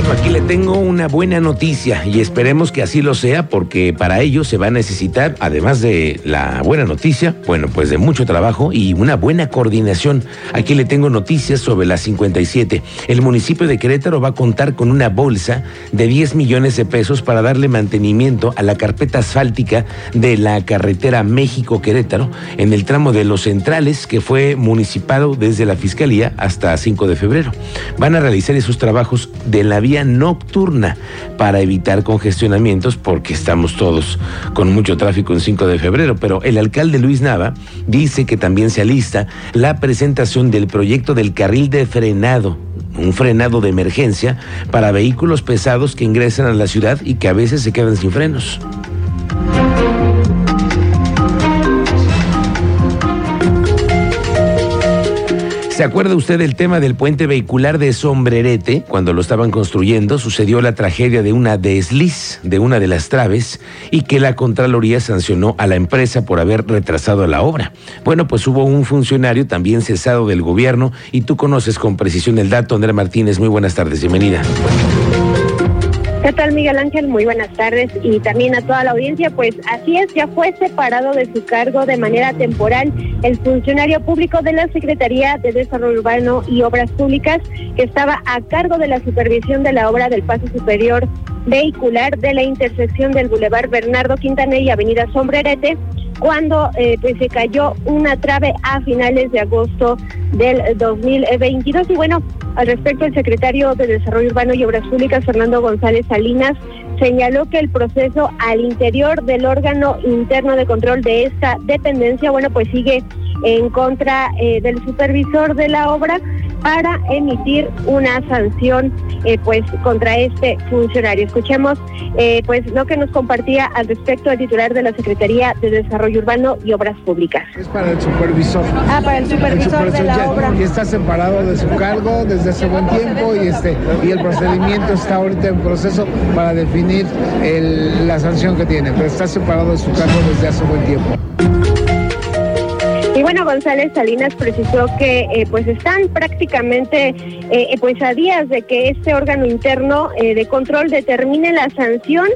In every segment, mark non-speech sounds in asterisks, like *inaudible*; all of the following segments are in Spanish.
Bueno, aquí le tengo una buena noticia y esperemos que así lo sea porque para ello se va a necesitar, además de la buena noticia, bueno, pues de mucho trabajo y una buena coordinación. Aquí le tengo noticias sobre la 57. El municipio de Querétaro va a contar con una bolsa de 10 millones de pesos para darle mantenimiento a la carpeta asfáltica de la carretera México-Querétaro en el tramo de los centrales que fue municipado desde la Fiscalía hasta 5 de febrero. Van a realizar esos trabajos de la vía nocturna para evitar congestionamientos porque estamos todos con mucho tráfico en 5 de febrero, pero el alcalde Luis Nava dice que también se alista la presentación del proyecto del carril de frenado un frenado de emergencia para vehículos pesados que ingresan a la ciudad y que a veces se quedan sin frenos. ¿Se acuerda usted del tema del puente vehicular de Sombrerete? Cuando lo estaban construyendo sucedió la tragedia de una desliz de una de las traves y que la Contraloría sancionó a la empresa por haber retrasado la obra. Bueno, pues hubo un funcionario también cesado del gobierno y tú conoces con precisión el dato, Andrea Martínez. Muy buenas tardes, bienvenida. ¿Qué tal, Miguel Ángel? Muy buenas tardes y también a toda la audiencia. Pues así es, ya fue separado de su cargo de manera temporal el funcionario público de la Secretaría de Desarrollo Urbano y Obras Públicas, que estaba a cargo de la supervisión de la obra del paso superior vehicular de la intersección del Boulevard Bernardo Quintané y Avenida Sombrerete, cuando eh, pues se cayó una trave a finales de agosto del 2022. Y bueno, al respecto, el secretario de Desarrollo Urbano y Obras Públicas, Fernando González Salinas, señaló que el proceso al interior del órgano interno de control de esta dependencia, bueno, pues sigue en contra eh, del supervisor de la obra para emitir una sanción eh, pues contra este funcionario. Escuchemos eh, pues lo que nos compartía al respecto el titular de la Secretaría de Desarrollo Urbano y Obras Públicas. Es para el supervisor. Ah, para el supervisor, de la ya, obra. Y está separado de su cargo desde hace buen tiempo y este y el procedimiento está ahorita en proceso para definir el- la sanción que tiene, pero está separado de su cargo desde hace buen tiempo. Bueno, González Salinas precisó que eh, pues están prácticamente eh, pues a días de que este órgano interno eh, de control determine la sanción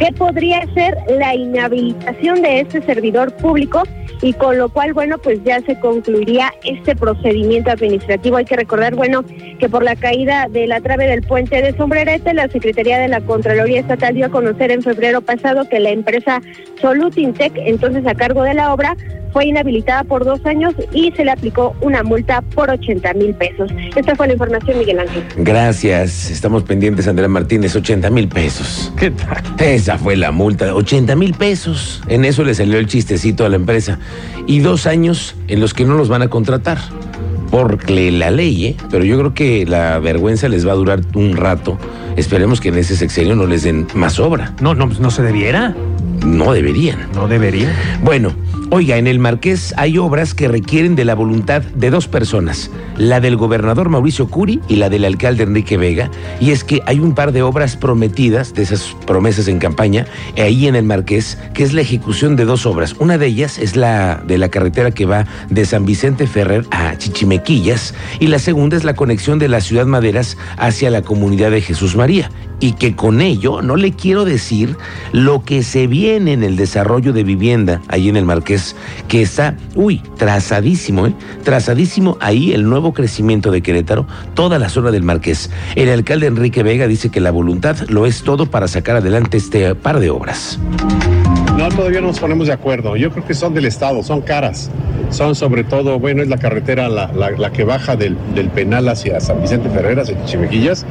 que podría ser la inhabilitación de este servidor público y con lo cual, bueno, pues ya se concluiría este procedimiento administrativo. Hay que recordar, bueno, que por la caída de la trave del puente de Sombrerete, la Secretaría de la Contraloría Estatal dio a conocer en febrero pasado que la empresa Solutintec, entonces a cargo de la obra, fue inhabilitada por dos años y se le aplicó una multa por 80 mil pesos. Esta fue la información, Miguel Ángel. Gracias, estamos pendientes, Andrea Martínez, 80 mil pesos. ¿Qué tal? Esa fue la multa, 80 mil pesos. En eso le salió el chistecito a la empresa. Y dos años en los que no los van a contratar. Porque la ley, ¿eh? pero yo creo que la vergüenza les va a durar un rato. Esperemos que en ese sexenio no les den más obra. No, no, no se debiera. No deberían. No debería. Bueno, oiga, en el Marqués hay obras que requieren de la voluntad de dos personas, la del gobernador Mauricio Curi y la del alcalde Enrique Vega, y es que hay un par de obras prometidas, de esas promesas en campaña, ahí en el Marqués, que es la ejecución de dos obras. Una de ellas es la de la carretera que va de San Vicente Ferrer a Chichimequillas, y la segunda es la conexión de la ciudad Maderas hacia la comunidad de Jesús María y que con ello no le quiero decir lo que se viene en el desarrollo de vivienda ahí en el Marqués, que está, uy, trazadísimo, ¿eh? Trazadísimo ahí el nuevo crecimiento de Querétaro, toda la zona del Marqués. El alcalde Enrique Vega dice que la voluntad lo es todo para sacar adelante este par de obras. No, todavía no nos ponemos de acuerdo. Yo creo que son del Estado, son caras. Son sobre todo, bueno, es la carretera la, la- la que baja del, del penal hacia San Vicente Ferreras, en Chimequillas,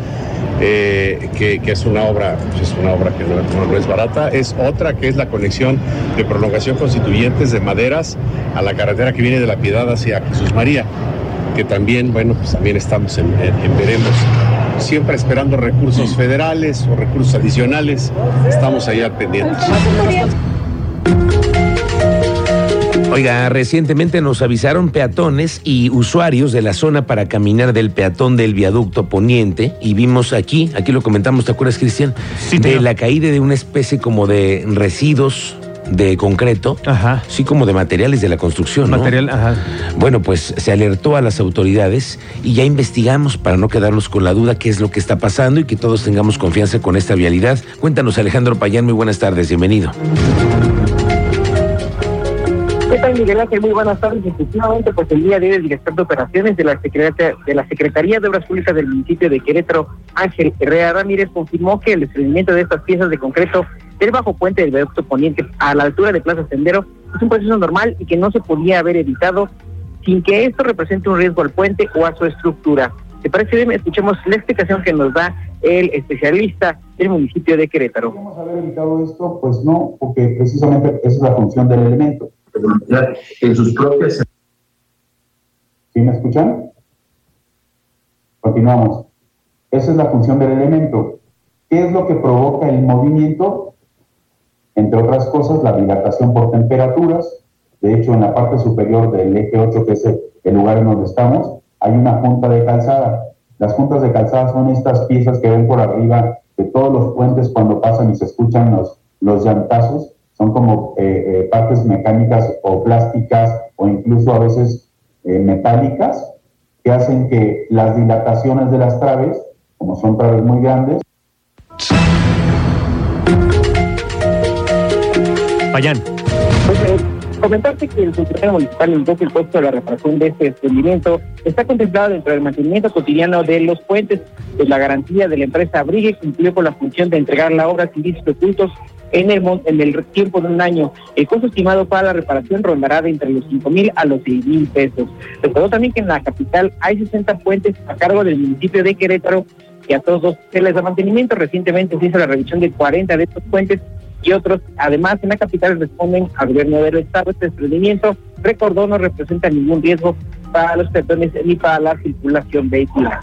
eh, que, es una obra, es una obra que no, es barata. Es otra que es la conexión de prolongación constituyentes de maderas a la carretera que viene de la Piedad hacia Jesús María, que también, bueno, pues también estamos en veremos. Siempre esperando recursos federales o recursos adicionales, estamos ahí al pendiente. Oiga, recientemente nos avisaron peatones y usuarios de la zona para caminar del peatón del viaducto poniente y vimos aquí, aquí lo comentamos, ¿te acuerdas, Cristian? Sí, de tío. la caída de una especie como de residuos de concreto, Ajá. sí como de materiales de la construcción, ¿no? Material, ajá. Bueno, pues se alertó a las autoridades y ya investigamos para no quedarnos con la duda qué es lo que está pasando y que todos tengamos confianza con esta vialidad. Cuéntanos, Alejandro Payán, muy buenas tardes, bienvenido. ¿Qué tal, Miguel Ángel? Muy buenas tardes. Efectivamente, pues el día de hoy el director de operaciones de la, Secretaría, de la Secretaría de Obras Públicas del municipio de Querétaro, Ángel Herrera Ramírez, confirmó que el desprendimiento de estas piezas de concreto del bajo puente del viaducto poniente a la altura de Plaza Sendero es un proceso normal y que no se podía haber evitado sin que esto represente un riesgo al puente o a su estructura. ¿Te parece bien? Escuchemos la explicación que nos da el especialista del municipio de Querétaro. ¿Podemos haber evitado esto? Pues no, porque precisamente esa es la función del elemento. En sus propias ¿Sí me escuchan? Continuamos. Esa es la función del elemento. ¿Qué es lo que provoca el movimiento? Entre otras cosas, la dilatación por temperaturas. De hecho, en la parte superior del eje 8, que es el, lugar en donde estamos, hay una junta de calzada. Las juntas de calzada son estas piezas que ven por arriba de todos los puentes cuando pasan y se escuchan los, los llantazos. Son como eh, eh, partes mecánicas o plásticas o incluso a veces eh, metálicas que hacen que las dilataciones de las traves, como son traves muy grandes, Payán. Pues, eh, comentarte que el funcionario municipal indicó el costo de la reparación de este desprendimiento está contemplado dentro del mantenimiento cotidiano de los puentes, pues la garantía de la empresa Abrigue cumplió con la función de entregar la obra sin ocultos en el, en el tiempo de un año. El costo estimado para la reparación rondará de entre los 5 mil a los 6 mil pesos. Recordó también que en la capital hay 60 puentes a cargo del municipio de Querétaro y a todos se les da mantenimiento. Recientemente se hizo la revisión de 40 de estos puentes y otros. Además, en la capital responden al gobierno del Estado. Este desprendimiento, recordó, no representa ningún riesgo para los peatones ni para la circulación vehicular.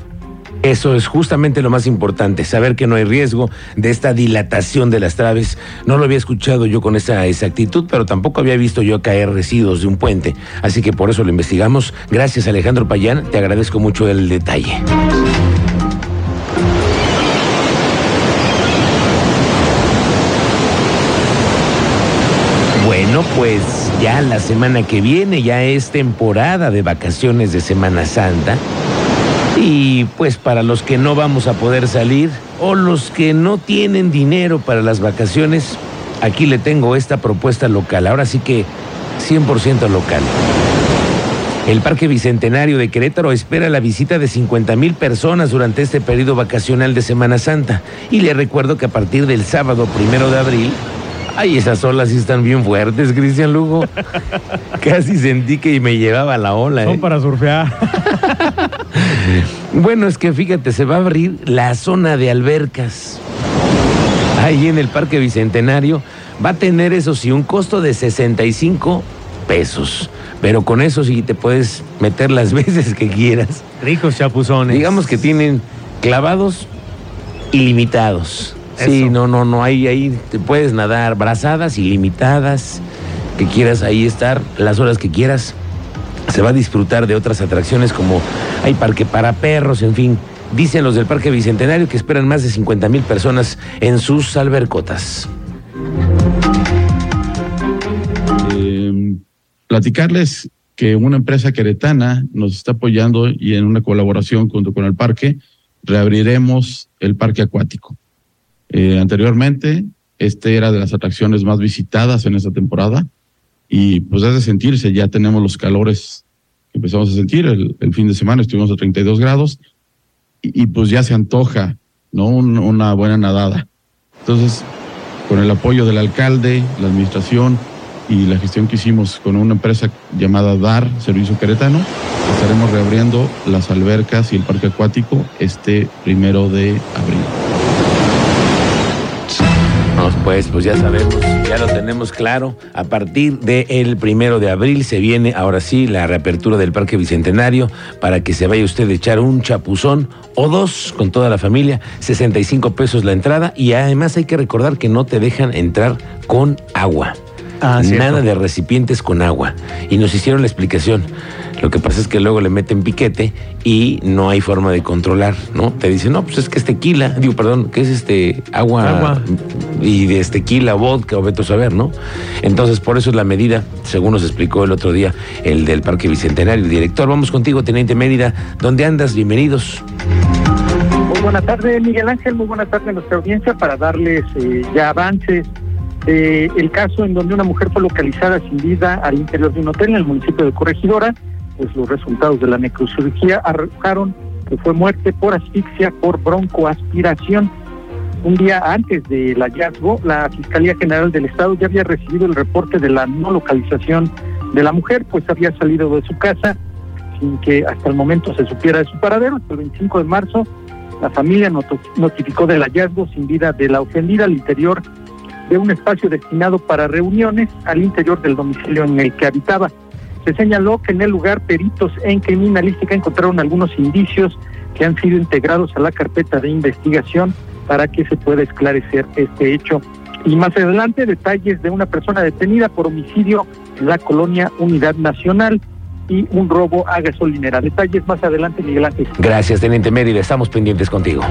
Eso es justamente lo más importante, saber que no hay riesgo de esta dilatación de las traves. No lo había escuchado yo con esa exactitud, pero tampoco había visto yo caer residuos de un puente. Así que por eso lo investigamos. Gracias Alejandro Payán, te agradezco mucho el detalle. Bueno, pues ya la semana que viene ya es temporada de vacaciones de Semana Santa. Y pues para los que no vamos a poder salir o los que no tienen dinero para las vacaciones, aquí le tengo esta propuesta local. Ahora sí que 100% local. El Parque Bicentenario de Querétaro espera la visita de 50 mil personas durante este periodo vacacional de Semana Santa. Y le recuerdo que a partir del sábado primero de abril, ay, esas olas sí están bien fuertes, Cristian Lugo. *laughs* Casi sentí que me llevaba la ola. ¿eh? Son para surfear. *laughs* Bueno, es que fíjate, se va a abrir la zona de albercas. Ahí en el Parque Bicentenario va a tener, eso sí, un costo de 65 pesos. Pero con eso sí te puedes meter las *laughs* veces que quieras. Ricos chapuzones. Digamos que tienen clavados ilimitados. Sí, Eso. no, no, no, ahí, ahí te puedes nadar brazadas ilimitadas, que quieras ahí estar, las horas que quieras. Se va a disfrutar de otras atracciones como hay parque para perros, en fin. Dicen los del Parque Bicentenario que esperan más de 50 mil personas en sus albercotas. Eh, platicarles que una empresa queretana nos está apoyando y en una colaboración junto con el parque reabriremos el parque acuático. Eh, anteriormente, este era de las atracciones más visitadas en esta temporada y pues es de sentirse, ya tenemos los calores que empezamos a sentir, el, fin de semana estuvimos a 32 grados y, pues ya se antoja, ¿no? Un- una buena nadada. Entonces, con el apoyo del alcalde, la administración y la gestión que hicimos con una empresa llamada DAR, Servicio Queretano, estaremos reabriendo las albercas y el parque acuático este primero de abril. Pues, pues ya sabemos, ya lo tenemos claro. A partir del primero de abril se viene ahora sí la reapertura del Parque Bicentenario para que se vaya usted a echar un chapuzón o dos con toda la familia. 65 pesos la entrada y además hay que recordar que no te dejan entrar con agua. Ah. Nada de recipientes con agua. Y nos hicieron la explicación. Lo que pasa es que luego le meten piquete y no hay forma de controlar, ¿no? Te dicen, no, pues es que es tequila. Digo, perdón, que es este agua, Agua. y de este tequila, vodka o veto a saber, ¿no? Entonces, por eso es la medida, según nos explicó el otro día el del Parque Bicentenario, el director. Vamos contigo, Teniente Mérida. ¿Dónde andas? Bienvenidos. Muy buenas tardes, Miguel Ángel. Muy buenas tardes a nuestra audiencia para darles eh, ya avances de el caso en donde una mujer fue localizada sin vida al interior de un hotel en el municipio de Corregidora. Pues los resultados de la necrocirugía arrojaron que fue muerte por asfixia por broncoaspiración. Un día antes del hallazgo, la Fiscalía General del Estado ya había recibido el reporte de la no localización de la mujer, pues había salido de su casa sin que hasta el momento se supiera de su paradero. Hasta el 25 de marzo, la familia notificó del hallazgo sin vida de la ofendida al interior de un espacio destinado para reuniones al interior del domicilio en el que habitaba. Se señaló que en el lugar peritos en criminalística encontraron algunos indicios que han sido integrados a la carpeta de investigación para que se pueda esclarecer este hecho. Y más adelante, detalles de una persona detenida por homicidio en la colonia Unidad Nacional y un robo a gasolinera. Detalles más adelante, Miguel Ángel. Gracias, Teniente Mérida. Estamos pendientes contigo.